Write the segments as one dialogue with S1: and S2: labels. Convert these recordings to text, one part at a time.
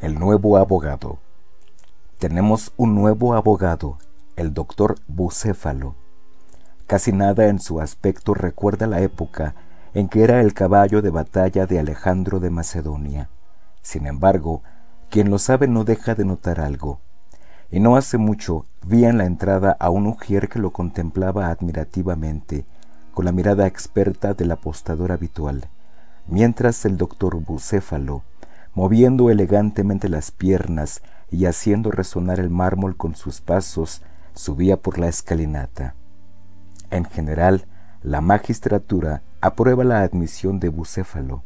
S1: El nuevo abogado. Tenemos un nuevo abogado, el doctor Bucéfalo. Casi nada en su aspecto recuerda la época en que era el caballo de batalla de Alejandro de Macedonia. Sin embargo, quien lo sabe no deja de notar algo. Y no hace mucho vi en la entrada a un ujier que lo contemplaba admirativamente, con la mirada experta del apostador habitual, mientras el doctor Bucéfalo moviendo elegantemente las piernas y haciendo resonar el mármol con sus pasos, subía por la escalinata. En general, la magistratura aprueba la admisión de Bucéfalo.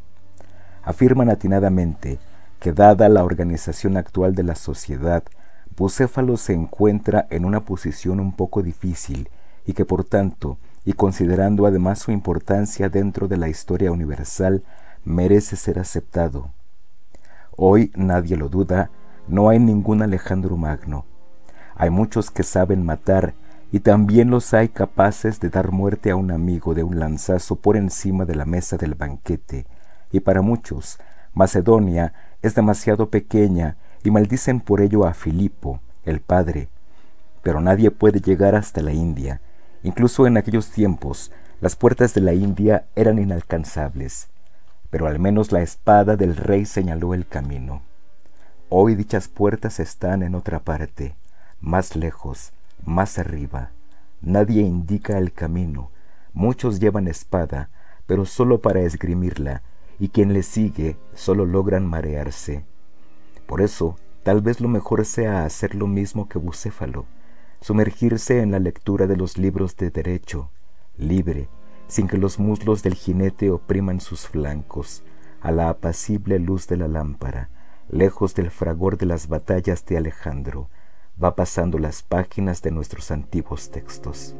S1: Afirman atinadamente que dada la organización actual de la sociedad, Bucéfalo se encuentra en una posición un poco difícil y que por tanto, y considerando además su importancia dentro de la historia universal, merece ser aceptado. Hoy nadie lo duda, no hay ningún Alejandro Magno. Hay muchos que saben matar y también los hay capaces de dar muerte a un amigo de un lanzazo por encima de la mesa del banquete. Y para muchos, Macedonia es demasiado pequeña y maldicen por ello a Filipo, el padre. Pero nadie puede llegar hasta la India. Incluso en aquellos tiempos, las puertas de la India eran inalcanzables pero al menos la espada del rey señaló el camino. Hoy dichas puertas están en otra parte, más lejos, más arriba. Nadie indica el camino. Muchos llevan espada, pero sólo para esgrimirla, y quien le sigue sólo logran marearse. Por eso, tal vez lo mejor sea hacer lo mismo que Bucéfalo, sumergirse en la lectura de los libros de derecho, libre, sin que los muslos del jinete opriman sus flancos, a la apacible luz de la lámpara, lejos del fragor de las batallas de Alejandro, va pasando las páginas de nuestros antiguos textos.